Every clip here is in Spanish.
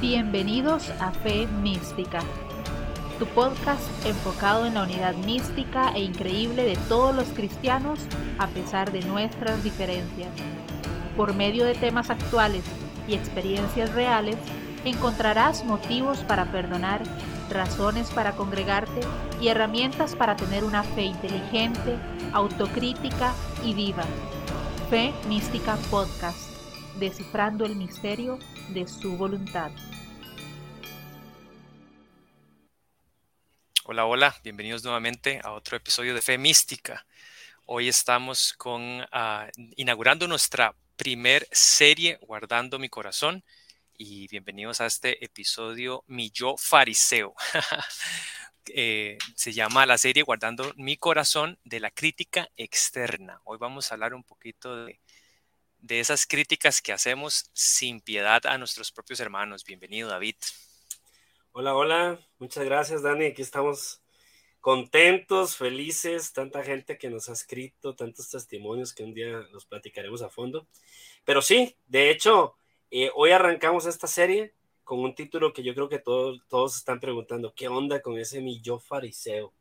Bienvenidos a Fe Mística, tu podcast enfocado en la unidad mística e increíble de todos los cristianos a pesar de nuestras diferencias. Por medio de temas actuales y experiencias reales, encontrarás motivos para perdonar, razones para congregarte y herramientas para tener una fe inteligente, autocrítica y viva. Fe Mística Podcast, descifrando el misterio de su voluntad. Hola, hola, bienvenidos nuevamente a otro episodio de Fe Mística. Hoy estamos con, ah, inaugurando nuestra primer serie, Guardando mi Corazón, y bienvenidos a este episodio Mi Yo Fariseo. Eh, se llama la serie Guardando mi Corazón de la crítica externa. Hoy vamos a hablar un poquito de, de esas críticas que hacemos sin piedad a nuestros propios hermanos. Bienvenido, David. Hola, hola, muchas gracias Dani, aquí estamos contentos, felices, tanta gente que nos ha escrito, tantos testimonios que un día los platicaremos a fondo. Pero sí, de hecho, eh, hoy arrancamos esta serie con un título que yo creo que todos, todos están preguntando, ¿qué onda con ese mi yo fariseo?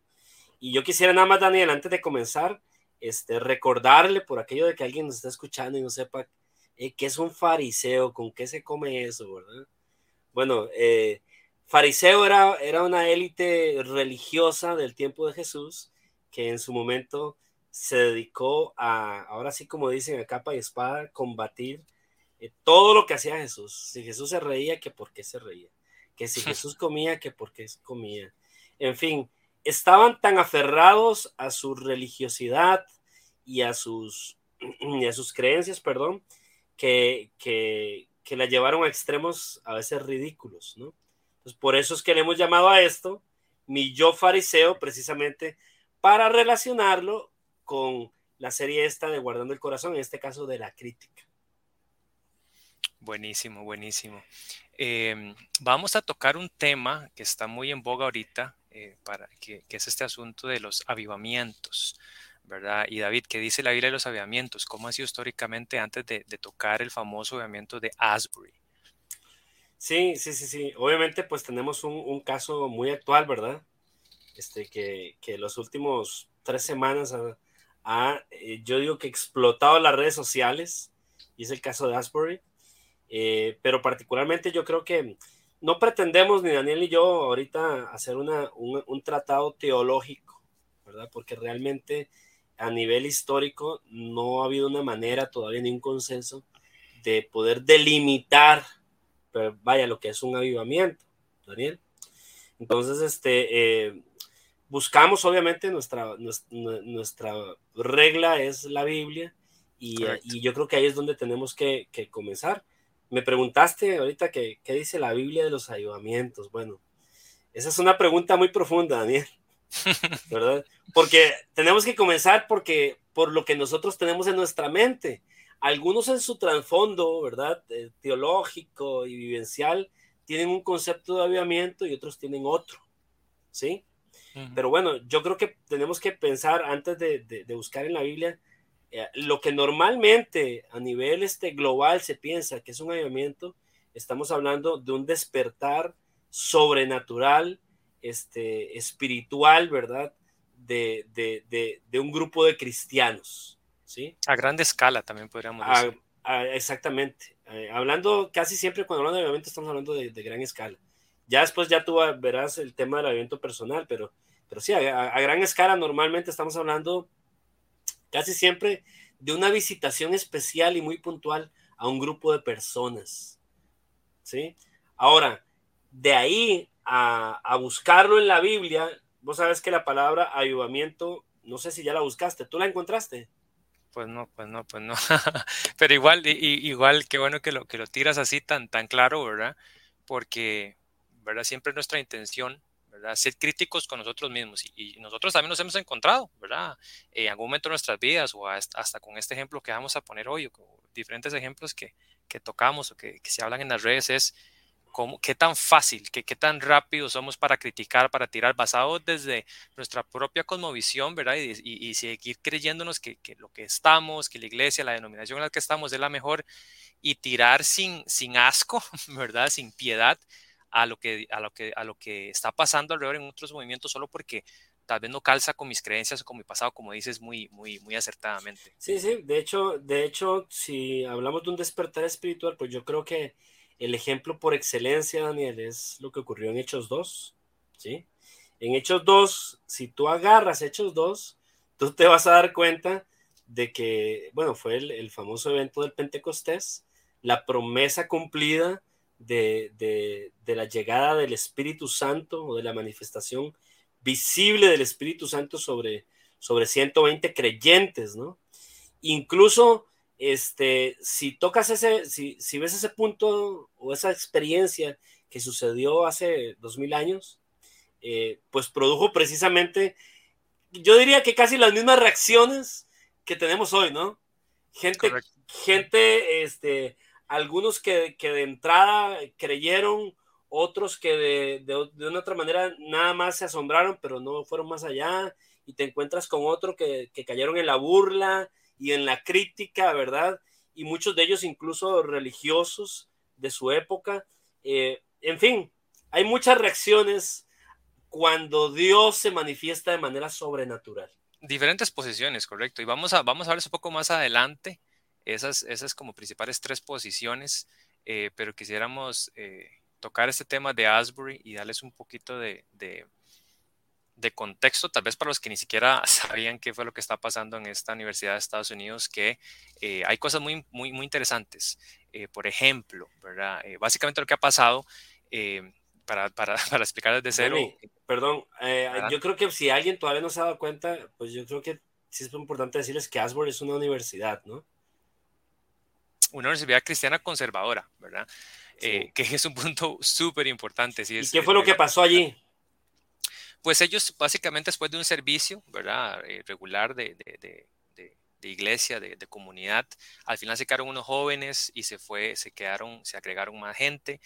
Y yo quisiera nada más, Daniel, antes de comenzar, este, recordarle por aquello de que alguien nos está escuchando y no sepa eh, qué es un fariseo, con qué se come eso, ¿verdad? Bueno, eh, fariseo era, era una élite religiosa del tiempo de Jesús que en su momento se dedicó a, ahora sí como dicen, a capa y espada, combatir eh, todo lo que hacía Jesús. Si Jesús se reía, que por qué se reía. Que si Jesús comía, que por qué comía. En fin, estaban tan aferrados a su religiosidad y a sus, a sus creencias, perdón, que, que, que la llevaron a extremos a veces ridículos, ¿no? por eso es que le hemos llamado a esto mi yo fariseo, precisamente para relacionarlo con la serie esta de Guardando el Corazón, en este caso de la crítica. Buenísimo, buenísimo. Em, vamos a tocar un tema que está muy en boga ahorita, eh, para, que, es este asunto de los avivamientos, ¿verdad? Y David, ¿qué dice la Biblia de los avivamientos? ¿Cómo ha sido históricamente antes de, tocar el famoso avivamiento de Asbury? Sí, sí, sí, sí. Obviamente, pues tenemos un, caso muy actual, ¿verdad? Este, que, que los últimos tres semanas ha, eh, yo digo que explotado las redes sociales, y es el caso de Asbury. Eh, pero particularmente yo creo que no pretendemos ni Daniel ni yo ahorita hacer una, un, un tratado teológico, ¿verdad? Porque realmente a nivel histórico no ha habido una manera todavía ni un consenso de poder delimitar pero vaya lo que es un avivamiento, Daniel. Entonces, este, eh, buscamos obviamente nuestra, nuestra, regla es la Biblia y, y, yo creo que ahí es donde tenemos que, que comenzar. Me preguntaste ahorita qué dice la Biblia de los avivamientos. Bueno, esa es una pregunta muy profunda, Daniel. ¿Verdad? Porque tenemos que comenzar porque por lo que nosotros tenemos en nuestra mente algunos en su trasfondo, ¿verdad? Eh, teológico y vivencial, tienen un concepto de avivamiento y otros tienen otro, ¿sí? Pero bueno, yo creo que tenemos que pensar antes de, buscar en la Biblia eh, lo que normalmente a nivel este, global se piensa que es un avivamiento, estamos hablando de un despertar sobrenatural, este, espiritual, ¿verdad? De, de un grupo de cristianos, a gran escala también podríamos decir. exactamente. Eh, hablando casi siempre cuando hablamos de avivamiento estamos hablando de, gran escala. Ya después ya tú verás el tema del evento personal, pero, pero sí, a, gran escala normalmente estamos hablando casi siempre de una visitación especial y muy puntual a un grupo de personas. ¿Sí? Ahora, de ahí a, buscarlo en la Biblia, vos sabes que la palabra avivamiento, no sé si ya la buscaste, ¿tú la encontraste? Pues no, pues no, pues no. Pero igual, igual, qué bueno que lo, que lo tiras así tan, tan claro, ¿verdad? Porque, ¿verdad? Siempre es nuestra intención, ¿verdad? Ser críticos con nosotros mismos. Y, nosotros también nos hemos encontrado, ¿verdad? En algún momento de nuestras vidas o hasta, con este ejemplo que vamos a poner hoy, o con diferentes ejemplos que, que tocamos o que, que se hablan en las redes, es cómo, qué tan fácil, qué, qué tan rápido somos para criticar, para tirar, basado desde nuestra propia cosmovisión, ¿verdad? Y, y, seguir creyéndonos que, que, lo que estamos, que la iglesia, la denominación en la que estamos es la mejor y tirar sin, sin asco, ¿verdad? Sin piedad a lo, que, a, lo que, a lo que está pasando alrededor en otros movimientos solo porque tal vez no calza con mis creencias o con mi pasado, como dices muy, muy, muy acertadamente. Sí, sí, de hecho, de hecho, si hablamos de un despertar espiritual, pues yo creo que el ejemplo por excelencia, Daniel, es lo que ocurrió en Hechos 2, ¿sí? En Hechos 2, si tú agarras Hechos 2, tú te vas a dar cuenta de que, bueno, fue el, el famoso evento del Pentecostés, la promesa cumplida de, de, de, la llegada del Espíritu Santo o de la manifestación visible del Espíritu Santo sobre, sobre 120 creyentes, ¿no? Incluso, este, si tocas ese, si, si ves ese punto o esa experiencia que sucedió hace dos mil años, eh, pues produjo precisamente, yo diría que casi las mismas reacciones que tenemos hoy, ¿no? Gente, gente, este, algunos que, de entrada creyeron otros que de, de, una otra manera nada más se asombraron, pero no fueron más allá, y te encuentras con otro que, que cayeron en la burla y en la crítica, ¿verdad? Y muchos de ellos incluso religiosos de su época. Eh, en fin, hay muchas reacciones cuando Dios se manifiesta de manera sobrenatural. Diferentes posiciones, correcto. Y vamos a, vamos a ver un poco más adelante esas, esas como principales tres posiciones, eh, pero quisiéramos eh, tocar este tema de Asbury y darles un poquito de, de, contexto, tal vez para los que ni siquiera sabían qué fue lo que está pasando en esta Universidad de Estados Unidos, que eh, hay cosas muy, muy, muy interesantes. Eh, por ejemplo, ¿verdad? Eh, básicamente lo que ha pasado, para, para, para, explicar desde cero. perdón, yo creo que si alguien todavía no se ha dado cuenta, pues yo creo que sí es importante decirles que Asbury es una universidad, ¿no? Una universidad cristiana conservadora, ¿verdad? Eh, que es un punto súper importante. ¿Y qué fue lo que pasó allí? Pues ellos básicamente después de un servicio, ¿verdad? Eh, regular de, de, de, de iglesia, de, comunidad, al final se quedaron unos jóvenes y se fue, se quedaron, se agregaron más gente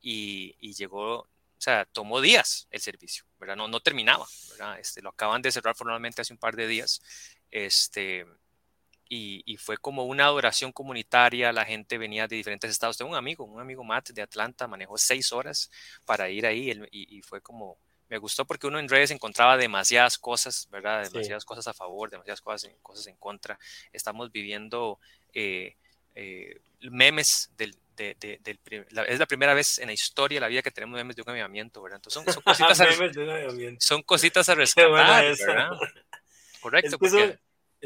y, y llegó, o sea, tomó días el servicio, ¿verdad? No, no terminaba, ¿verdad? Este, lo acaban de cerrar formalmente hace un par de días. Este, y, fue como una adoración comunitaria, la gente venía de diferentes estados. Tengo un amigo, un amigo Matt de Atlanta, manejó seis horas para ir ahí y, fue como, me gustó porque uno en redes encontraba demasiadas cosas, ¿verdad? Demasiadas cosas a favor, demasiadas cosas en, cosas en contra. Estamos viviendo eh, eh, memes del, de, del es la primera vez en la historia de la vida que tenemos memes de un avivamiento, ¿verdad? Entonces son, cositas, a, son cositas a rescatar, ¿verdad? Correcto es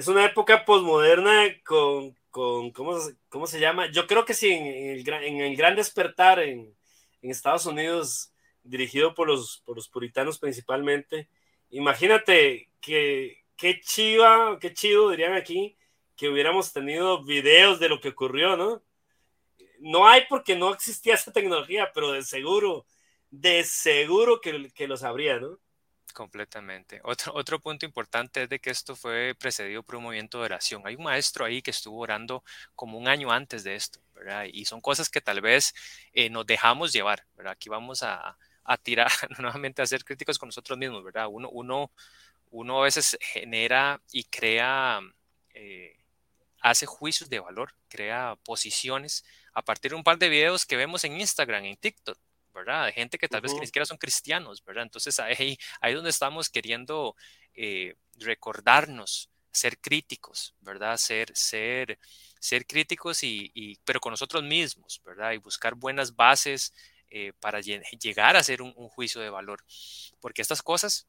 una época posmoderna con, con ¿cómo, ¿cómo, se llama? Yo creo que sí, en, el, el, gran despertar en, en, Estados Unidos, dirigido por los, por los puritanos principalmente, imagínate que qué chiva, qué chido dirían aquí, que hubiéramos tenido videos de lo que ocurrió, ¿no? No hay porque no existía esa tecnología, pero de seguro, de seguro que, que los habría, ¿no? Completamente. Otro, otro punto importante es de que esto fue precedido por un movimiento de oración. Hay un maestro ahí que estuvo orando como un año antes de esto, ¿verdad? Y son cosas que tal vez eh, nos dejamos llevar, ¿verdad? Aquí vamos a, a tirar nuevamente a ser críticos con nosotros mismos, ¿verdad? Uno, uno, uno a veces genera y crea, eh, hace juicios de valor, crea posiciones a partir de un par de videos que vemos en Instagram, en TikTok, ¿verdad? De gente que tal vez que ni siquiera son cristianos, ¿verdad? Entonces ahí, ahí donde estamos queriendo eh, recordarnos, ser críticos, ¿verdad? Ser, ser, ser críticos y, pero con nosotros mismos, ¿verdad? Y buscar buenas bases eh, para llegar a hacer un, juicio de valor. Porque estas cosas,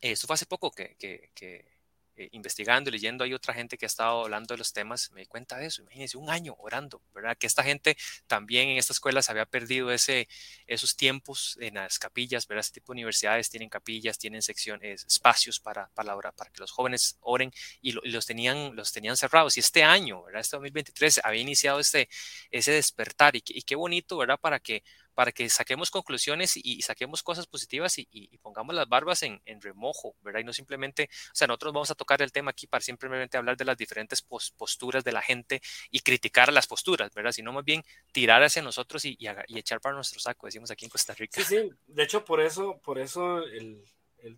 esto fue hace poco que, que, que eh, investigando y leyendo, hay otra gente que ha estado hablando de los temas, me di cuenta de eso, imagínense, un año orando, ¿verdad? Que esta gente también en esta escuela se había perdido ese, esos tiempos en las capillas, ¿verdad? Este tipo de universidades tienen capillas, tienen secciones, espacios para, para, para que los jóvenes oren y, los, tenían, los tenían cerrados. Y este año, ¿verdad? Este 2023 había iniciado este, ese despertar y, y qué bonito, ¿verdad? Para que para que saquemos conclusiones y, saquemos cosas positivas y, pongamos las barbas en, remojo, ¿verdad? Y no simplemente, o sea, nosotros vamos a tocar el tema aquí para simplemente hablar de las diferentes posturas de la gente y criticar las posturas, ¿verdad? Sino más bien tirar hacia nosotros y, echar para nuestro saco, decimos aquí en Costa Rica. Sí, sí, de hecho por eso, por eso el,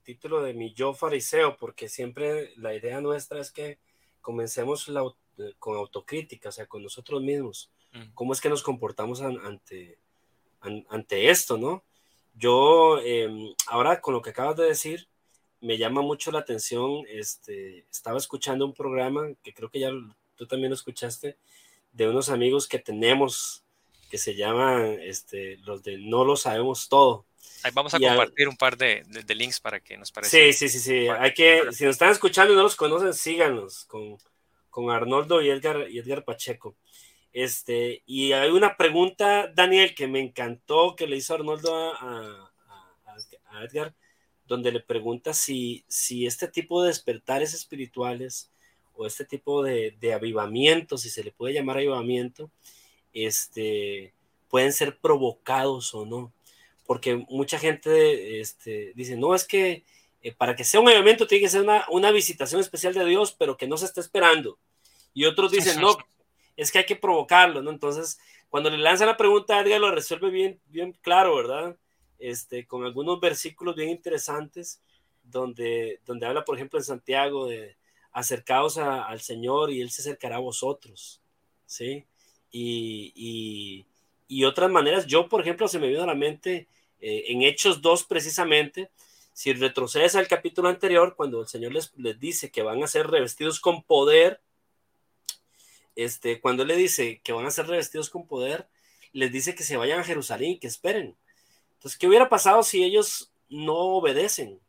título de mi yo fariseo, porque siempre la idea nuestra es que comencemos con autocrítica, o sea, con nosotros mismos. Mm. ¿Cómo es que nos comportamos ante, ante esto, no? Yo, em, ahora con lo que acabas de decir, me llama mucho la atención, este, estaba escuchando un programa que creo que ya tú también lo escuchaste, de unos amigos que tenemos que se llaman este, los de No lo sabemos todo. Ahí vamos a compartir un par de, links para que nos parezca. Sí, sí, sí, sí. Hay que, si nos están escuchando y no los conocen, síganos con, con Arnoldo y Edgar, y Edgar Pacheco. Este, y hay una pregunta, Daniel, que me encantó, que le hizo Arnoldo a, Edgar, donde le pregunta si, si este tipo de despertares espirituales o este tipo de, de avivamiento, si se le puede llamar avivamiento, este, pueden ser provocados o no. Porque mucha gente este, dice, no, es que eh, para que sea un avivamiento tiene que ser una, una visitación especial de Dios, pero que no se está esperando. Y otros dicen, no, es que hay que provocarlo, ¿no? Entonces, cuando le lanza la pregunta, Edgar lo resuelve bien, bien claro, ¿verdad? Este, con algunos versículos bien interesantes, donde, donde habla, por ejemplo, en Santiago de acercaos al Señor y Él se acercará a vosotros, ¿sí? Y, y, otras maneras, yo, por ejemplo, se me vino a la mente eh, en Hechos 2 precisamente, si retrocedes al capítulo anterior, cuando el Señor les, les dice que van a ser revestidos con poder, este, cuando él le dice que van a ser revestidos con poder, les dice que se vayan a Jerusalén y que esperen. Entonces, ¿qué hubiera pasado si ellos no obedecen?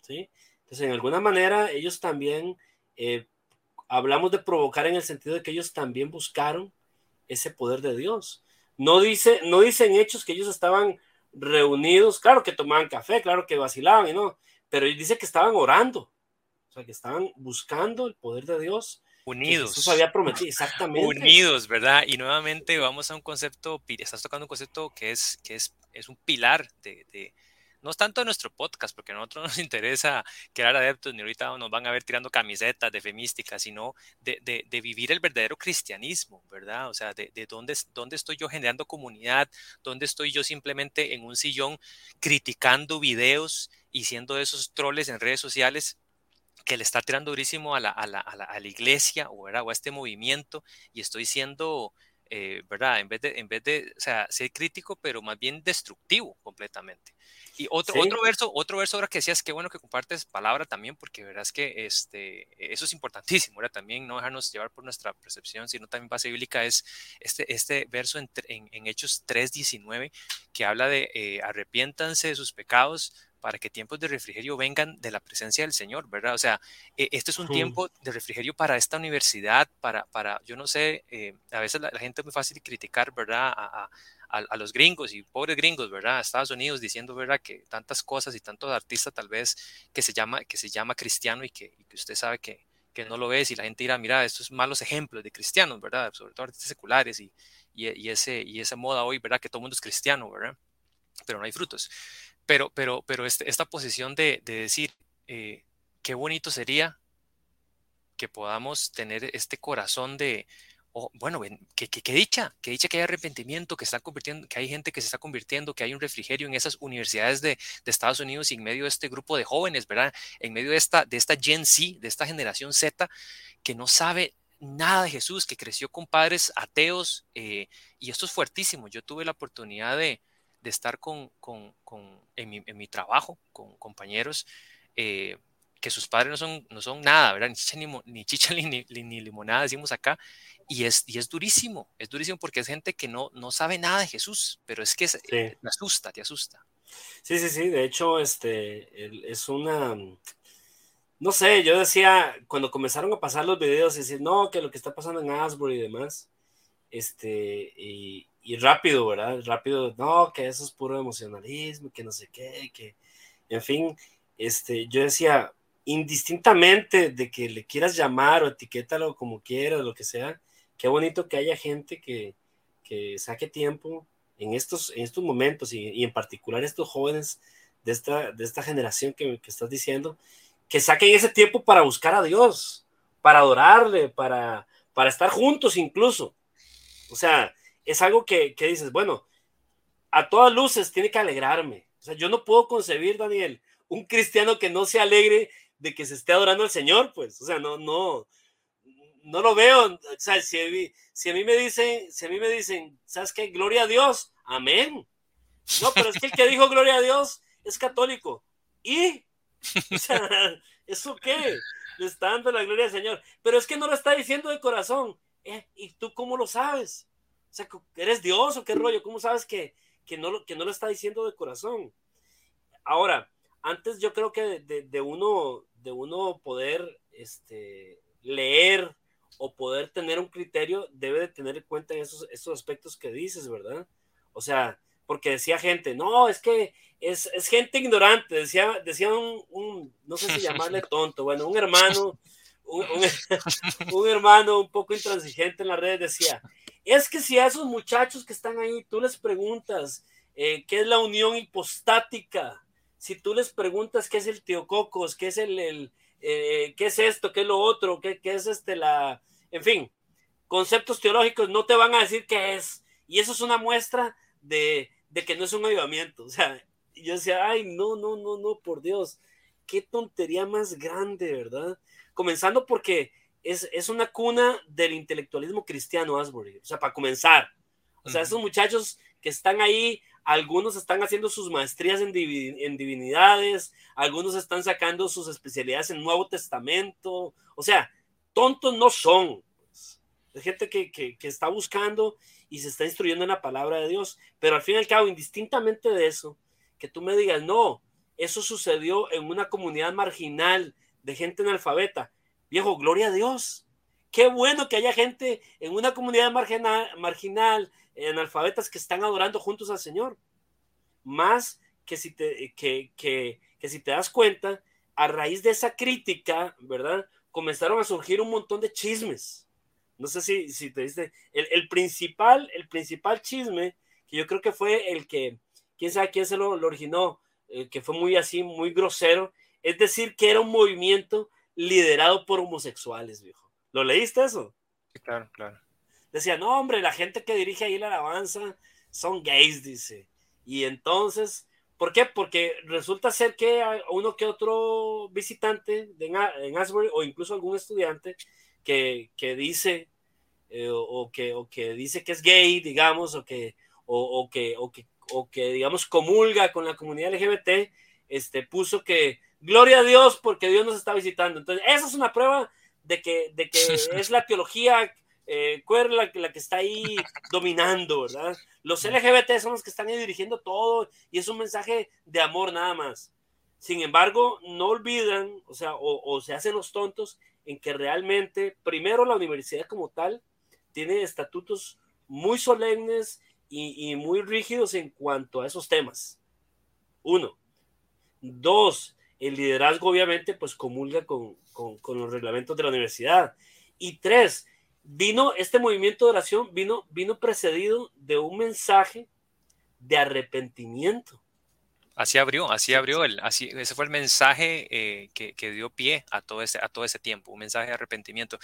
¿Sí? Entonces, en alguna manera, ellos también, eh, hablamos de provocar en el sentido de que ellos también buscaron ese poder de Dios. No dice, no dicen hechos que ellos estaban reunidos, claro que tomaban café, claro que vacilaban y no, pero dice que estaban orando, o sea, que estaban buscando el poder de Dios Unidos. Eso había prometido, exactamente. Unidos, ¿verdad? Y nuevamente vamos a un concepto, estás tocando un concepto que es, que es, es un pilar de, de, no es tanto de nuestro podcast, porque a nosotros nos interesa crear adeptos, ni ahorita nos van a ver tirando camisetas de femística, sino de, de, de vivir el verdadero cristianismo, ¿verdad? O sea, de, de dónde, dónde estoy yo generando comunidad, dónde estoy yo simplemente en un sillón criticando videos y siendo esos troles en redes sociales que le está tirando durísimo a la, a la, a la, a la iglesia o, o, a este movimiento y estoy siendo, eh, ¿verdad? En vez, de, en vez de, o sea, ser crítico, pero más bien destructivo completamente. Y otro, otro verso, otro verso ahora que decías, qué bueno que compartes palabra también, porque verás que este, eso es importantísimo, ahora también no dejarnos llevar por nuestra percepción, sino también base bíblica, es este, este verso en, en, en Hechos 3.19, que habla de eh, arrepiéntanse de sus pecados, para que tiempos de refrigerio vengan de la presencia del Señor, ¿verdad? O sea, e, este es un tiempo de refrigerio para esta universidad, para, para yo no sé, eh, a veces la, gente es muy fácil criticar, ¿verdad? A, a, a, los gringos y pobres gringos, ¿verdad? Estados Unidos diciendo, ¿verdad? Que tantas cosas y tantos artistas tal vez que se llama, que se llama cristiano y que, y que usted sabe que, que no lo ve y la gente dirá, mira, estos malos ejemplos de cristianos, ¿verdad? Sobre todo artistas seculares y, y, y, ese, y esa moda hoy, ¿verdad? Que todo el mundo es cristiano, ¿verdad? Pero no hay frutos. Pero, pero, pero este, esta posición de, de decir, eh, qué bonito sería que podamos tener este corazón de, oh, bueno, que, que, dicha, que dicha que hay arrepentimiento, que, está convirtiendo, que hay gente que se está convirtiendo, que hay un refrigerio en esas universidades de, de, Estados Unidos y en medio de este grupo de jóvenes, ¿verdad? En medio de esta, de esta Gen Z, de esta generación Z, que no sabe nada de Jesús, que creció con padres ateos, eh, y esto es fuertísimo. Yo tuve la oportunidad de, de estar con, con, con en, mi, en, mi, trabajo con compañeros eh, que sus padres no son, no son nada, ¿verdad? Ni chicha ni, ni, chicha, ni, ni, ni, limonada, decimos acá, y es, y es durísimo, es durísimo porque es gente que no, no sabe nada de Jesús, pero es que es, sí. te asusta, te asusta. Sí, sí, sí, de hecho, este, es una, no sé, yo decía, cuando comenzaron a pasar los videos, decir, no, que lo que está pasando en Asbury y demás, este, y, y rápido, ¿verdad? Rápido, no, que eso es puro emocionalismo, que no sé qué, que, en fin, este, yo decía, indistintamente de que le quieras llamar o etiquétalo como quieras, lo que sea, qué bonito que haya gente que, que saque tiempo en estos, en estos momentos y, en particular estos jóvenes de esta, de esta generación que, que estás diciendo, que saquen ese tiempo para buscar a Dios, para adorarle, para, para estar juntos incluso. O sea, es algo que, que dices, bueno, a todas luces tiene que alegrarme. O sea, yo no puedo concebir, Daniel, un cristiano que no se alegre de que se esté adorando al Señor, pues, o sea, no, no, no lo veo. O sea, si si a mí me dicen, si a mí me dicen, ¿sabes qué? Gloria a Dios, amén. No, pero es que el que dijo gloria a Dios es católico. ¿Y? O sea, ¿eso qué? Le está dando la gloria al Señor. Pero es que no lo está diciendo de corazón. Eh, ¿Y tú cómo lo sabes? O sea, ¿eres Dios o qué rollo? ¿Cómo sabes que, que no, lo, que no lo está diciendo de corazón. Ahora, antes yo creo que de, uno, de uno poder este, leer o poder tener un criterio, debe de tener en cuenta esos, esos aspectos que dices, ¿verdad? O sea, porque decía gente, no, es que es, gente ignorante, decía, decía un, no sé si llamarle tonto, bueno, un hermano, un, un, hermano un poco intransigente en las redes decía, es que si a esos muchachos que están ahí, tú les preguntas eh, qué es la unión hipostática, si tú les preguntas qué es el teococos, qué es el, eh, qué es esto, qué es lo otro, qué, qué, es este la, en fin, conceptos teológicos no te van a decir qué es. Y eso es una muestra de, de que no es un avivamiento. O sea, yo decía, ay, no, no, no, no, por Dios, qué tontería más grande, ¿verdad? Comenzando porque es, una cuna del intelectualismo cristiano, Asbury. O sea, para comenzar. O sea, esos muchachos que están ahí, algunos están haciendo sus maestrías en, divinidades, algunos están sacando sus especialidades en Nuevo Testamento. O sea, tontos no son. Pues. Es gente que, que, está buscando y se está instruyendo en la palabra de Dios. Pero al fin y al cabo, indistintamente de eso, que tú me digas, no, eso sucedió en una comunidad marginal de gente analfabeta. Viejo, gloria a Dios. Qué bueno que haya gente en una comunidad marginal, marginal analfabetas que están adorando juntos al Señor. Más que si te, que, que, que si te das cuenta, a raíz de esa crítica, ¿verdad? Comenzaron a surgir un montón de chismes. No sé si, si te diste. El, el, principal, el principal chisme, que yo creo que fue el que, quién sabe quién se lo, originó, eh, que fue muy así, muy grosero, es decir, que era un movimiento liderado por homosexuales, viejo. ¿Lo leíste eso? Sí, claro, claro. Decía, no, hombre, la gente que dirige ahí la alabanza son gays, dice. Y entonces, ¿por qué? Porque resulta ser que hay uno que otro visitante en Asbury o incluso algún estudiante que, que dice eh, o, que, o que dice que es gay, digamos, o que, o, que, o que, o que, digamos, comulga con la comunidad LGBT, este, puso que gloria a Dios porque Dios nos está visitando. Entonces, esa es una prueba de que, de que es la teología eh, la, la, que está ahí dominando, ¿verdad? Los LGBT son los que están ahí dirigiendo todo y es un mensaje de amor nada más. Sin embargo, no olvidan, o sea, o, se hacen los tontos en que realmente, primero, la universidad como tal tiene estatutos muy solemnes y, y muy rígidos en cuanto a esos temas. Uno. Dos, el liderazgo obviamente pues comulga con, los reglamentos de la universidad. Y tres, vino este movimiento de oración, vino, vino precedido de un mensaje de arrepentimiento. Así abrió, así abrió, el, así, ese fue el mensaje eh, que, dio pie a todo, ese, a todo ese tiempo, un mensaje de arrepentimiento.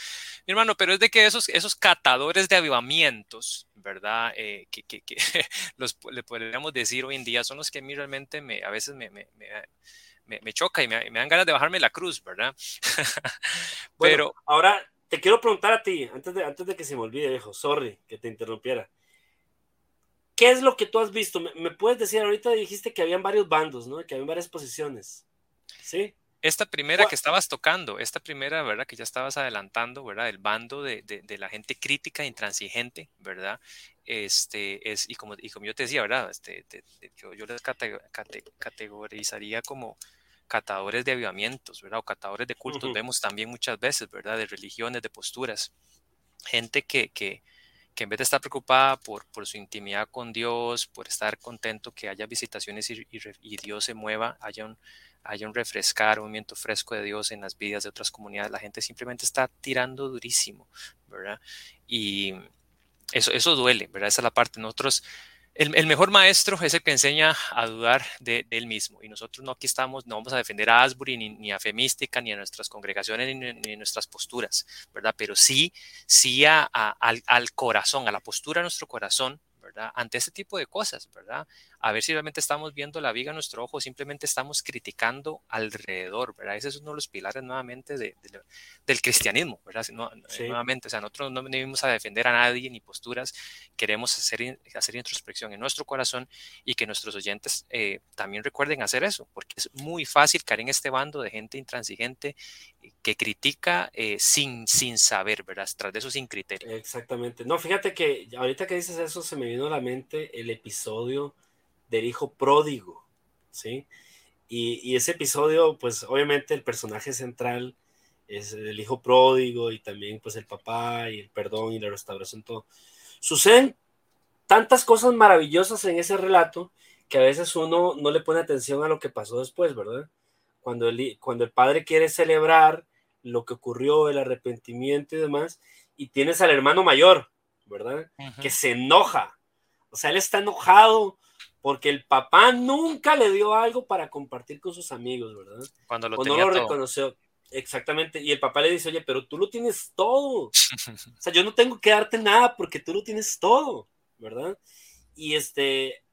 Mi hermano, pero es de que esos, esos catadores de avivamientos, ¿verdad? Eh, que, los, le podríamos decir hoy en día, son los que a mí realmente me, a veces me, me, choca y me, dan ganas de bajarme la cruz, ¿verdad? Pero ahora te quiero preguntar a ti, antes de, antes de que se me olvide, viejo, sorry que te interrumpiera. ¿Qué es lo que tú has visto? ¿Me, puedes decir? Ahorita dijiste que habían varios bandos, ¿no? Que habían varias posiciones. ¿Sí? Esta primera que estabas tocando, esta primera, ¿verdad? Que ya estabas adelantando, ¿verdad? El bando de, de, la gente crítica, intransigente, ¿verdad? Este, es, y como, y como yo te decía, ¿verdad? Este, yo, yo les categorizaría como, catadores de avivamientos, ¿verdad? O catadores de cultos, vemos también muchas veces, ¿verdad? De religiones, de posturas. Gente que, que, que en vez de estar preocupada por, por, su intimidad con Dios, por estar contento que haya visitaciones y, y, Dios se mueva, haya un, haya un refrescar, un movimiento fresco de Dios en las vidas de otras comunidades, la gente simplemente está tirando durísimo, ¿verdad? Y eso, eso duele, ¿verdad? Esa es la parte. Nosotros el, mejor maestro es el que enseña a dudar de, él mismo. Y nosotros no aquí estamos, no vamos a defender a Asbury, ni, a Femística, ni a nuestras congregaciones, ni, a nuestras posturas, ¿verdad? Pero sí, sí al, al corazón, a la postura de nuestro corazón, ¿verdad? Ante este tipo de cosas, ¿verdad? A ver si realmente estamos viendo la viga en nuestro ojo, simplemente estamos criticando alrededor, ¿verdad? Ese es uno de los pilares nuevamente del cristianismo, ¿verdad? Nuevamente, o sea, nosotros no venimos a defender a nadie ni posturas, queremos hacer, hacer introspección en nuestro corazón y que nuestros oyentes eh, también recuerden hacer eso, porque es muy fácil caer en este bando de gente intransigente que critica eh, sin, sin saber, ¿verdad? Tras de eso sin criterio. Exactamente. No, fíjate que ahorita que dices eso se me vino a la mente el episodio del hijo pródigo, ¿sí? Y, ese episodio, pues obviamente el personaje central es el hijo pródigo y también pues el papá y el perdón y la restauración, todo. Suceden tantas cosas maravillosas en ese relato que a veces uno no le pone atención a lo que pasó después, ¿verdad? Cuando el, cuando el padre quiere celebrar lo que ocurrió, el arrepentimiento y demás, y tienes al hermano mayor, ¿verdad? Que se enoja. O sea, él está enojado porque el papá nunca le dio algo para compartir con sus amigos, ¿verdad? Cuando lo o no lo reconoció. Exactamente. Y el papá le dice, oye, pero tú lo tienes todo. o sea, yo no tengo que darte nada porque tú lo tienes todo, ¿verdad? Y este,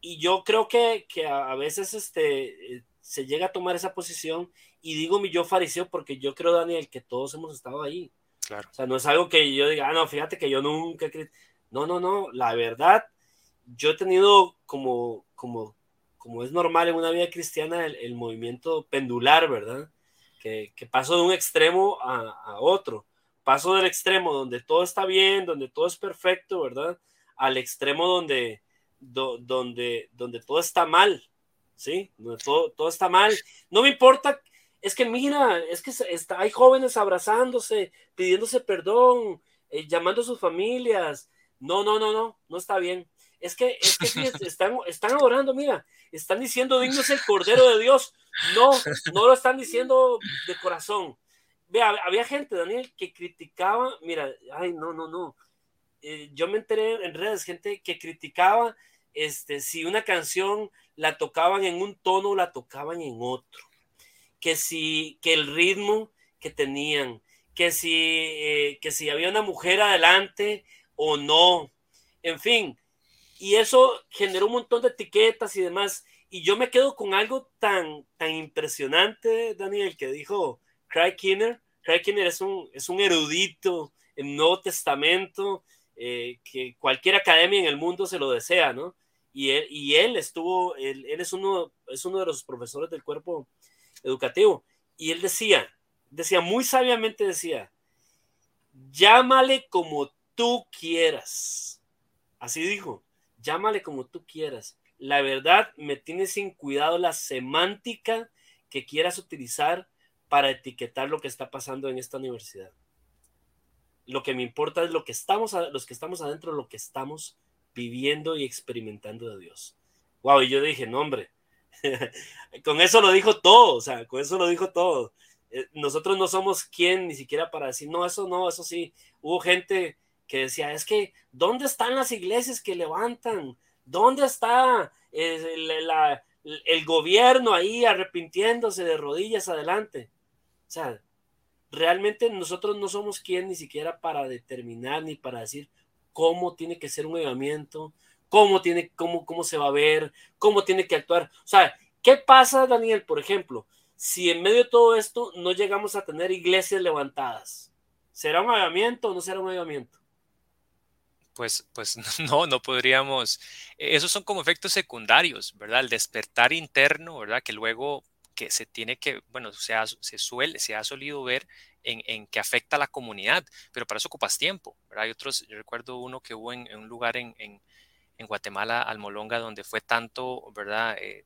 y yo creo que, que a, veces este, eh, se llega a tomar esa posición y digo mi yo fariseo porque yo creo, Daniel, que todos hemos estado ahí. Claro. O sea, no es algo que yo diga, ah, no, fíjate que yo nunca... No, no, no, la verdad yo he tenido como, como, como es normal en una vida cristiana el, movimiento pendular, ¿verdad? Que, que, paso de un extremo a, otro. Paso del extremo donde todo está bien, donde todo es perfecto, ¿verdad? Al extremo donde, donde, donde todo está mal, ¿sí? Todo, todo está mal. No me importa, es que mira, es que está, hay jóvenes abrazándose, pidiéndose perdón, eh, llamando a sus familias. No, no, no, no, no está bien. Es que, es que están, están adorando, mira, están diciendo digno es el Cordero de Dios. No, no lo están diciendo de corazón. Vea, había gente, Daniel, que criticaba, mira, ay, no, no, no. Eh, yo me enteré en redes, gente que criticaba este, si una canción la tocaban en un tono, la tocaban en otro. Que si, que el ritmo que tenían, que si, eh, que si había una mujer adelante o no. En fin, y eso generó un montón de etiquetas y demás. Y yo me quedo con algo tan, tan impresionante, Daniel, que dijo Craig Kinner. Craig Kinner es un, es un erudito en Nuevo Testamento, eh, que cualquier academia en el mundo se lo desea, ¿no? Y él, y él estuvo, él, él, es, uno, es uno de los profesores del cuerpo educativo. Y él decía, decía, muy sabiamente decía, llámale como tú quieras. Así dijo llámale como tú quieras. La verdad, me tiene sin cuidado la semántica que quieras utilizar para etiquetar lo que está pasando en esta universidad. Lo que me importa es lo que estamos, los que estamos adentro, lo que estamos viviendo y experimentando de Dios. Wow, y yo dije, no, hombre, con eso lo dijo todo, o sea, con eso lo dijo todo. Eh, nosotros no somos quien ni siquiera para decir, no, eso no, eso sí. Hubo gente que decía, es que, ¿dónde están las iglesias que levantan? ¿Dónde está el, gobierno ahí arrepintiéndose de rodillas adelante? O sea, realmente nosotros no somos quien ni siquiera para determinar ni para decir cómo tiene que ser un avivamiento, cómo tiene, cómo, cómo se va a ver, cómo tiene que actuar. O sea, ¿qué pasa, Daniel, por ejemplo, si en medio de todo esto no llegamos a tener iglesias levantadas? ¿Será un avivamiento o no será un avivamiento? Pues, pues no, no podríamos, e, esos son como efectos secundarios, ¿verdad? El despertar interno, ¿verdad? Que luego que se tiene que, bueno, se, se suele, se ha solido ver en, en, que afecta a la comunidad, pero para eso ocupas tiempo, ¿verdad? Hay otros, yo recuerdo uno que hubo en, un lugar en, en, Guatemala, Almolonga, donde fue tanto, ¿verdad? Eh,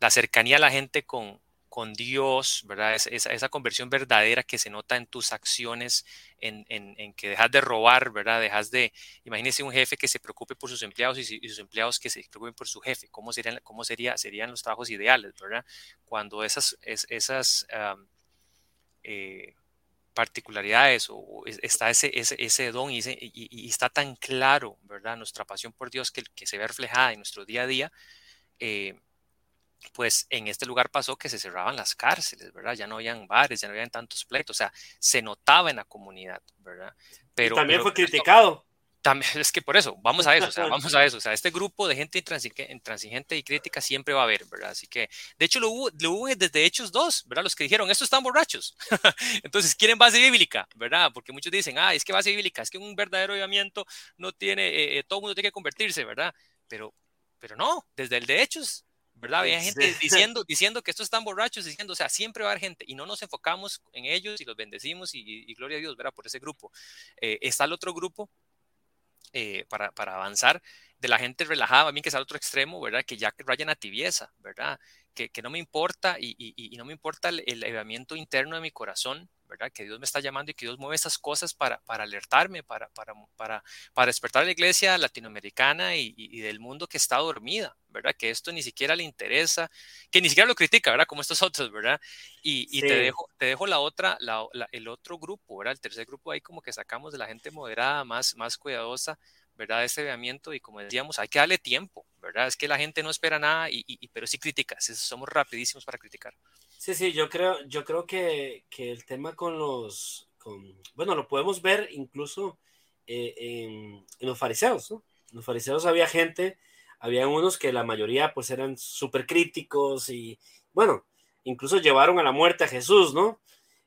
la cercanía a la gente con, con Dios, ¿verdad? esa, conversión verdadera que se nota en tus acciones, en, que dejas de robar, ¿verdad? Dejas de, imagínese un jefe que se preocupe por sus empleados y, sus empleados que se preocupen por su jefe, ¿cómo serían, cómo sería, serían los trabajos ideales, ¿verdad? Cuando esas, esas eh, particularidades o está ese, ese, don y, está tan claro, ¿verdad? Nuestra pasión por Dios que, que se ve reflejada en nuestro día a día, eh, pues en este lugar pasó que se cerraban las cárceles, ¿verdad? Ya no habían bares, ya no habían tantos pleitos, o sea, se notaba en la comunidad, ¿verdad? Pero también fue criticado. También, es que por eso, vamos a eso, o sea, vamos a eso, o sea, este grupo de gente intransigente y crítica siempre va a haber, ¿verdad? Así que, de hecho, lo hubo, lo hubo desde Hechos dos, ¿verdad? Los que dijeron, estos están borrachos. Entonces, quieren base bíblica, ¿verdad? Porque muchos dicen, ah, es que base bíblica, es que un verdadero avivamiento no tiene, eh, eh, todo el mundo tiene que convertirse, ¿verdad? Pero, pero no, desde el de Hechos, ¿verdad? Había gente diciendo, diciendo que estos están borrachos, diciendo, o sea, siempre va a haber gente y no nos enfocamos en ellos y los bendecimos y, gloria a Dios, ¿verdad? Por ese grupo. Eh, está el otro grupo eh, para, para, avanzar de la gente relajada, a mí que es al otro extremo, ¿verdad? Que ya rayan a tibieza, ¿verdad? Que, que no me importa y, y, y, no me importa el, el elevamiento interno de mi corazón, ¿verdad? Que Dios me está llamando y que Dios mueve esas cosas para, para alertarme, para, para, para, para despertar a la iglesia latinoamericana y, y, del mundo que está dormida, ¿verdad? Que esto ni siquiera le interesa, que ni siquiera lo critica, ¿verdad? Como estos otros, ¿verdad? Y, y te, dejo, te dejo la otra, la, el otro grupo, ¿verdad? El tercer grupo ahí como que sacamos de la gente moderada, más, más cuidadosa, ¿verdad? Ese veamiento y como decíamos, hay que darle tiempo, ¿verdad? Es que la gente no espera nada, y, y pero sí critica, somos rapidísimos para criticar. Sí, sí, yo creo, yo creo que, que el tema con los, con, bueno, lo podemos ver incluso eh, en, en, los fariseos, ¿no? En los fariseos había gente, había unos que la mayoría pues eran súper críticos y, bueno, incluso llevaron a la muerte a Jesús, ¿no?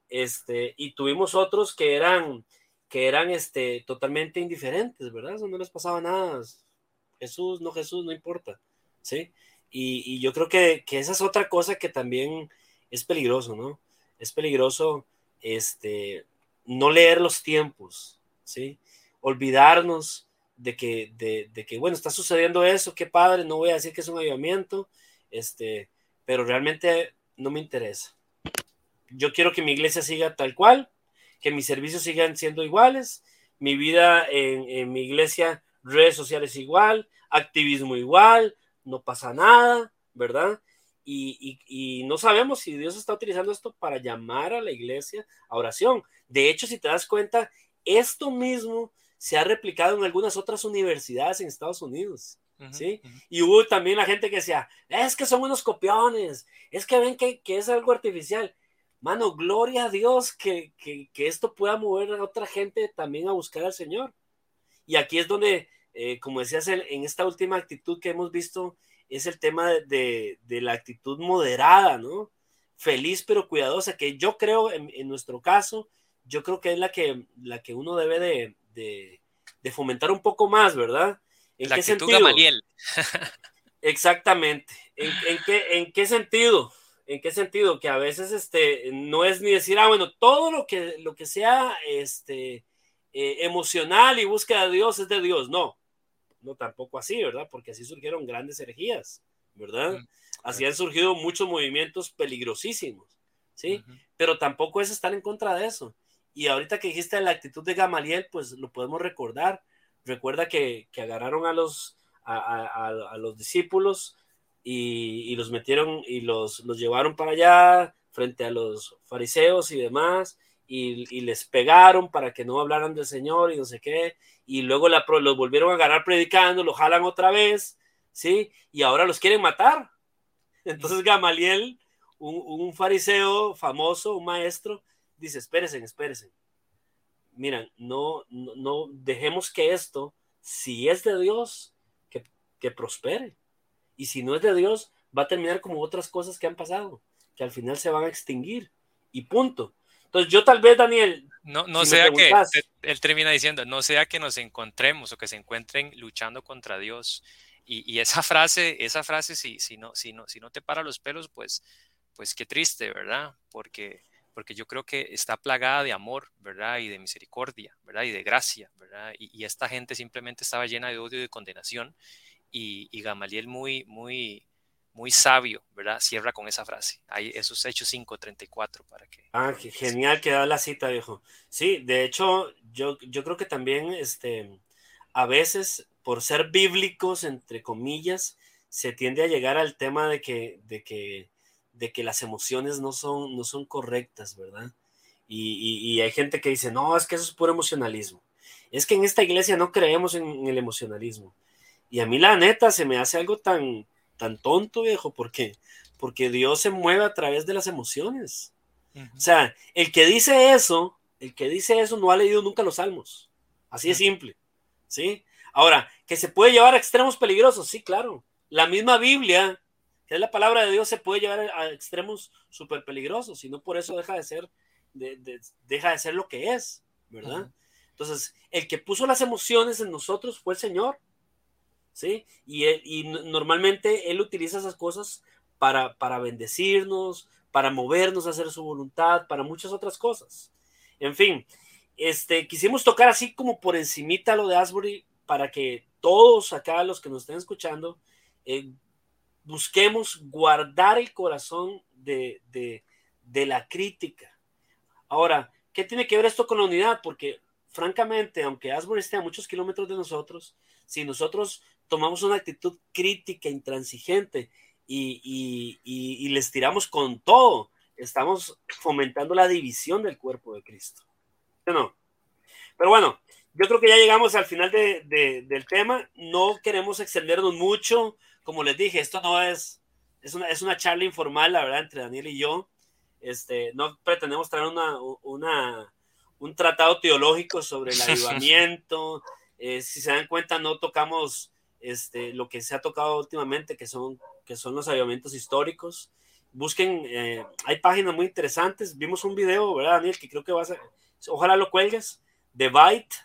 Este, y tuvimos otros que eran, que eran este, totalmente indiferentes, ¿verdad? Eso no les pasaba nada. Jesús, no Jesús, no importa, ¿sí? Y, y yo creo que, que esa es otra cosa que también es peligroso, ¿no? Es peligroso este, no leer los tiempos, ¿sí? Olvidarnos de que, de, que, bueno, está sucediendo eso, qué padre, no voy a decir que es un avivamiento, este, pero realmente no me interesa. Yo quiero que mi iglesia siga tal cual, que mis servicios sigan siendo iguales, mi vida en, en mi iglesia, redes sociales igual, activismo igual, no pasa nada, ¿verdad? Y, no sabemos si Dios está utilizando esto para llamar a la iglesia a oración. De hecho, si te das cuenta, esto mismo se ha replicado en algunas otras universidades en Estados Unidos. ¿sí? Y hubo también la gente que decía, es que son unos copiones, es que ven que, es algo artificial. Mano, gloria a Dios que, esto pueda mover a otra gente también a buscar al Señor. Y aquí es donde, eh, como decías, en esta última actitud que hemos visto es el tema de, la actitud moderada, ¿no? Feliz pero cuidadosa, que yo creo, en, nuestro caso, yo creo que es la que, la que uno debe de, fomentar un poco más, ¿verdad? ¿En la qué actitud sentido? Gamaliel. Exactamente. ¿En, qué, ¿En qué sentido? ¿En qué sentido? Que a veces este, no es ni decir, ah, bueno, todo lo que, lo que sea este, eh, emocional y búsqueda de Dios es de Dios. No, no tampoco así, ¿verdad? Porque así surgieron grandes herejías, ¿verdad? Mm, así han surgido muchos movimientos peligrosísimos, ¿sí? Pero tampoco es estar en contra de eso. Y ahorita que dijiste la actitud de Gamaliel, pues lo podemos recordar. Recuerda que, agarraron a los, a, los discípulos y, los metieron y los, los llevaron para allá frente a los fariseos y demás y, les pegaron para que no hablaran del Señor y no sé qué, y luego la, los volvieron a agarrar predicando, lo jalan otra vez, ¿sí? Y ahora los quieren matar. Entonces Gamaliel, un, fariseo famoso, un maestro, dice, espérense, espérense. Miren, no, no, dejemos que esto, si es de Dios, que, que prospere. Y si no es de Dios, va a terminar como otras cosas que han pasado, que al final se van a extinguir. Y punto. Entonces yo tal vez, Daniel... No, no sea que, él termina diciendo, no sea que nos encontremos o que se encuentren luchando contra Dios. Y, esa frase, esa frase, si, si, no, si, no, si no te para los pelos, pues, pues qué triste, ¿verdad? Porque, porque yo creo que está plagada de amor, ¿verdad? Y de misericordia, ¿verdad? Y de gracia, ¿verdad? Y, esta gente simplemente estaba llena de odio y de condenación. Y, y Gamaliel muy, muy, muy sabio, ¿verdad? Cierra con esa frase. Hay esos hechos 5.34 para que... Ah, qué genial que da la cita, viejo. Sí, de hecho, yo, yo creo que también, este, a veces, por ser bíblicos, entre comillas, se tiende a llegar al tema de que, de que, de que las emociones no son, no son correctas, ¿verdad? Y, hay gente que dice, no, es que eso es puro emocionalismo. Es que en esta iglesia no creemos en, el emocionalismo. Y a mí la neta se me hace algo tan, tan tonto, viejo, porque, porque Dios se mueve a través de las emociones. O sea, el que dice eso, el que dice eso no ha leído nunca los salmos. Así de simple. ¿Sí? Ahora, que se puede llevar a extremos peligrosos, sí, claro. La misma Biblia, que es la palabra de Dios, se puede llevar a extremos súper peligrosos, y no por eso deja de ser deja de ser lo que es, ¿verdad? Entonces, el que puso las emociones en nosotros fue el Señor, ¿sí? Y, y normalmente Él utiliza esas cosas para, para bendecirnos, para movernos a hacer su voluntad, para muchas otras cosas. En fin, este, quisimos tocar así como por encimita lo de Asbury para que todos acá, los que nos estén escuchando, eh, busquemos guardar el corazón de, de la crítica, Ahora, ¿qué tiene que ver esto con la unidad? Porque francamente, aunque Asbury esté a muchos kilómetros de nosotros, si nosotros tomamos una actitud crítica, intransigente y, les tiramos con todo, estamos fomentando la división del cuerpo de Cristo. ¿No? Pero bueno, yo creo que ya llegamos al final del tema. No queremos extendernos mucho. Como les dije, esto no es, es una, es una charla informal, la verdad, entre Daniel y yo. Este, no pretendemos traer una, un tratado teológico sobre el avivamiento. Eh, si se dan cuenta, no tocamos este, lo que se ha tocado últimamente, que son, que son los avivamientos históricos. Busquen, eh, hay páginas muy interesantes. Vimos un video, ¿verdad, Daniel? Que creo que vas a, ojalá lo cuelgues, de Byte,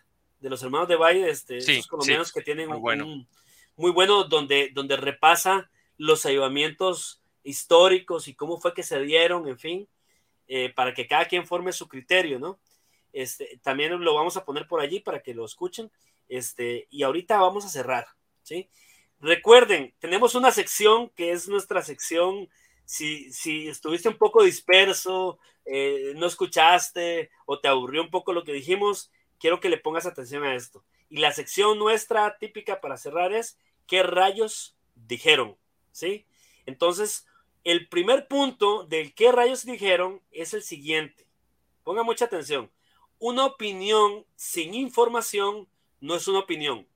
de los hermanos de Byte, este, esos colombianos que tienen muy bueno, muy bueno donde, donde repasa los avivamientos históricos y cómo fue que se dieron, en fin, eh, para que cada quien forme su criterio, ¿no? Este, también lo vamos a poner por allí para que lo escuchen. Este, y ahorita vamos a cerrar, Recuerden, tenemos una sección que es nuestra sección. Si, si estuviste un poco disperso, eh, no escuchaste o te aburrió un poco lo que dijimos, quiero que le pongas atención a esto. Y la sección nuestra típica para cerrar es ¿qué rayos dijeron? ¿Sí? Entonces, el primer punto del qué rayos dijeron es el siguiente. Ponga mucha atención. Una opinión sin información no es una opinión,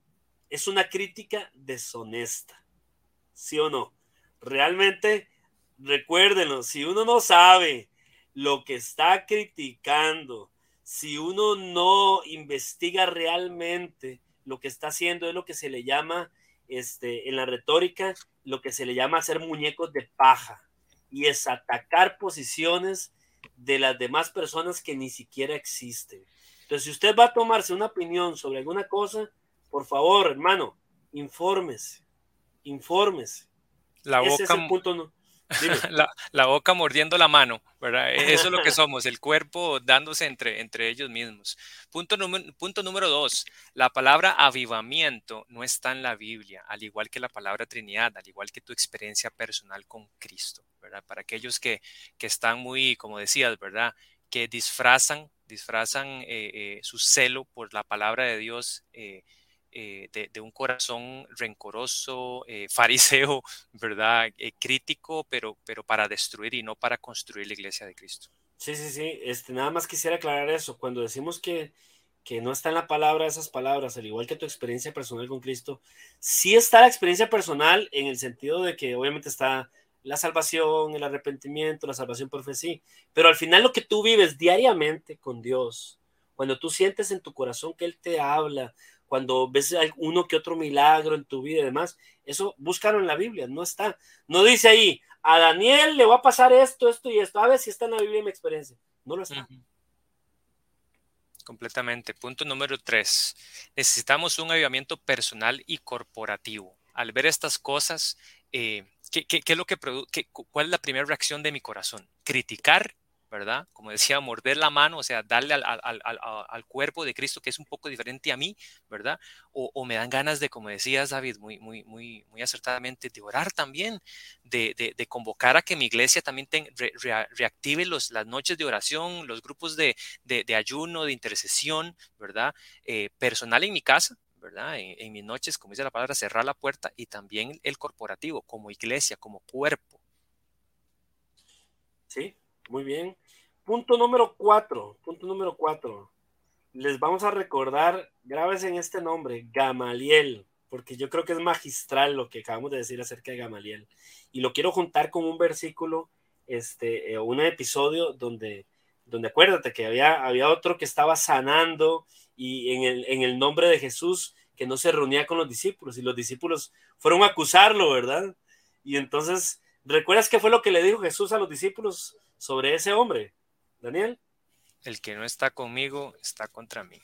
es una crítica deshonesta. ¿Sí o no? Realmente, recuérdenlo, si uno no sabe lo que está criticando, si uno no investiga realmente lo que está haciendo, es lo que se le llama este, en la retórica lo que se le llama hacer muñecos de paja y es atacar posiciones de las demás personas que ni siquiera existen. Entonces, si usted va a tomarse una opinión sobre alguna cosa, por favor, hermano, infórmese, infórmese. La boca, es el punto, no, la, boca mordiendo la mano, ¿verdad? E, eso es lo que somos, el cuerpo dándose entre, entre ellos mismos. Punto, punto número dos, la palabra avivamiento no está en la Biblia, al igual que la palabra Trinidad, al igual que tu experiencia personal con Cristo, ¿verdad? Para aquellos que, que están muy, como decías, ¿verdad? Que disfrazan, disfrazan eh, eh, su celo por la palabra de Dios. Eh, eh, de, un corazón rencoroso, eh, fariseo, ¿verdad? Eh, crítico, pero, pero para destruir y no para construir la iglesia de Cristo. Sí, sí, sí. Este, nada más quisiera aclarar eso. Cuando decimos que, que no está en la palabra esas palabras, al igual que tu experiencia personal con Cristo, sí está la experiencia personal en el sentido de que obviamente está la salvación, el arrepentimiento, la salvación por fe, sí, pero al final lo que tú vives diariamente con Dios, cuando tú sientes en tu corazón que Él te habla, cuando ves uno que otro milagro en tu vida y demás, eso búscalo en la Biblia, no está. No dice ahí, a Daniel le va a pasar esto, esto y esto. A ver si está en la Biblia mi experiencia. No lo está. Completamente. Punto número tres. Necesitamos un avivamiento personal y corporativo. Al ver estas cosas, eh, ¿qué, es lo que ¿cuál es la primera reacción de mi corazón? ¿Criticar ¿verdad? Como decía, morder la mano, o sea, darle al, cuerpo de Cristo que es un poco diferente a mí, ¿verdad? O, me dan ganas de, como decías, David, muy, muy, muy, muy acertadamente, de orar también, de, convocar a que mi iglesia también reactive los, las noches de oración, los grupos de, ayuno, de intercesión, ¿verdad? Eh, personal en mi casa, ¿verdad? En, en, mis noches, como dice la palabra, cerrar la puerta y también el corporativo, como iglesia, como cuerpo. Sí, muy bien. Punto número cuatro, punto número cuatro. Les vamos a recordar, grabes en este nombre, Gamaliel, porque yo creo que es magistral lo que acabamos de decir acerca de Gamaliel. Y lo quiero juntar con un versículo, este, eh, un episodio donde, donde acuérdate que había, había otro que estaba sanando y en el, en el nombre de Jesús que no se reunía con los discípulos y los discípulos fueron a acusarlo, ¿verdad? Y entonces, ¿recuerdas qué fue lo que le dijo Jesús a los discípulos sobre ese hombre, Daniel? El que no está conmigo está contra mí.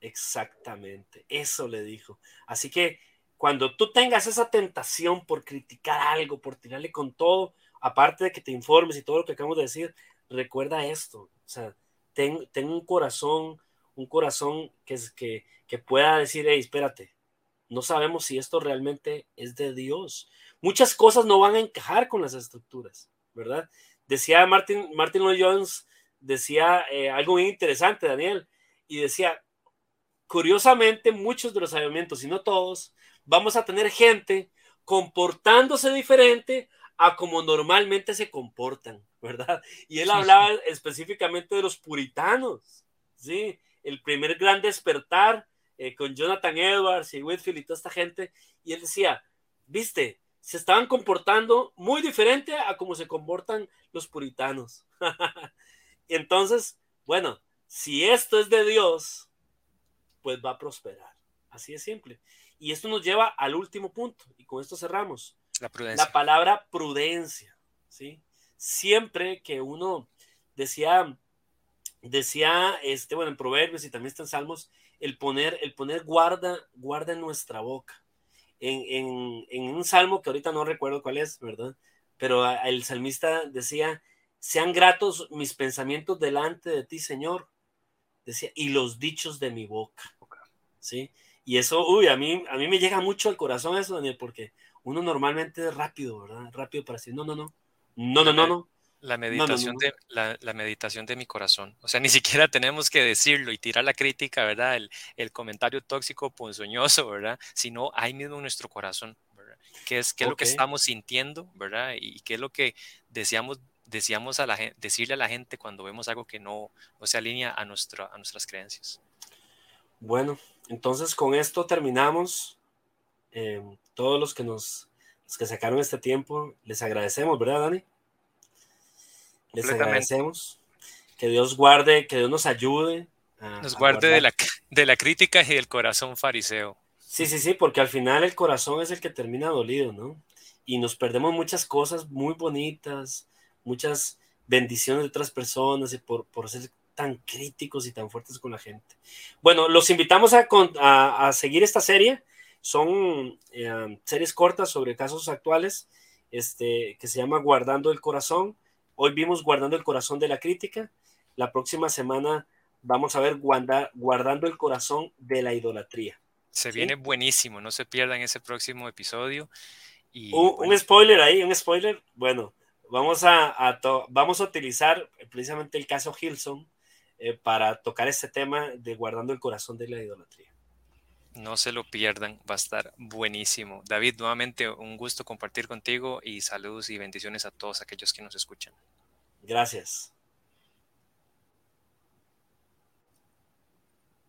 Exactamente, eso le dijo. Así que cuando tú tengas esa tentación por criticar algo, por tirarle con todo, aparte de que te informes y todo lo que acabamos de decir, recuerda esto. O sea, ten, ten un corazón, un corazón que, que pueda decir, hey, espérate, no sabemos si esto realmente es de Dios. Muchas cosas no van a encajar con las estructuras, ¿verdad? Decía Martin, Martin Lloyd Jones, decía eh, algo muy interesante, Daniel, y decía, curiosamente, muchos de los avivamientos, y no todos, vamos a tener gente comportándose diferente a como normalmente se comportan, ¿verdad? Y él hablaba específicamente de los puritanos, ¿sí? El primer gran despertar eh, con Jonathan Edwards y Whitfield y toda esta gente, y él decía, viste, se estaban comportando muy diferente a como se comportan los puritanos. Entonces, bueno, si esto es de Dios, pues va a prosperar. Así de simple. Y esto nos lleva al último punto, y con esto cerramos. La prudencia. La palabra prudencia, ¿sí? Siempre que uno decía, decía, este, bueno, en Proverbios y también está en Salmos, el poner, el poner guarda, guarda en nuestra boca. En, en, en un salmo que ahorita no recuerdo cuál es, ¿verdad? Pero el salmista decía, sean gratos mis pensamientos delante de ti, Señor. Decía, y los dichos de mi boca. ¿Sí? Y eso, uy, a mí, a mí me llega mucho al corazón eso, Daniel, porque uno normalmente es rápido, ¿verdad? Rápido para decir, no, no, no, no, no, no, no. La meditación, no, no, no. De, la, la, meditación de mi corazón. O sea, ni siquiera tenemos que decirlo y tirar la crítica, ¿verdad? El, el comentario tóxico, ponzoñoso, ¿verdad? Sino ahí mismo en nuestro corazón, ¿verdad? ¿Qué es, qué es okay. lo que estamos sintiendo, ¿verdad? Y qué es lo que deseamos, deseamos a la, decirle a la gente cuando vemos algo que no, no se alinea a, nuestra, a nuestras creencias. Bueno, entonces con esto terminamos. Eh, todos los que nos los que sacaron este tiempo, les agradecemos, ¿verdad, Dani? Les agradecemos. Que Dios guarde, que Dios nos ayude. A, nos guarde de, la, de la crítica y del corazón fariseo. Sí, sí, sí, porque al final el corazón es el que termina dolido, ¿no? Y nos perdemos muchas cosas muy bonitas, muchas bendiciones de otras personas y por, por ser tan críticos y tan fuertes con la gente. Bueno, los invitamos a, a, a seguir esta serie. Son eh, series cortas sobre casos actuales este, que se llama Guardando el Corazón. Hoy vimos Guardando el Corazón de la Crítica. La próxima semana vamos a ver guarda, Guardando el Corazón de la Idolatría. Se ¿sí? viene buenísimo, no se pierdan ese próximo episodio. Y, un, bueno. un spoiler ahí, un spoiler. Bueno, vamos a, a vamos a utilizar precisamente el caso Hilson eh, para tocar este tema de Guardando el Corazón de la Idolatría. No se lo pierdan, va a estar buenísimo. David, nuevamente un gusto compartir contigo y saludos y bendiciones a todos aquellos que nos escuchan. Gracias.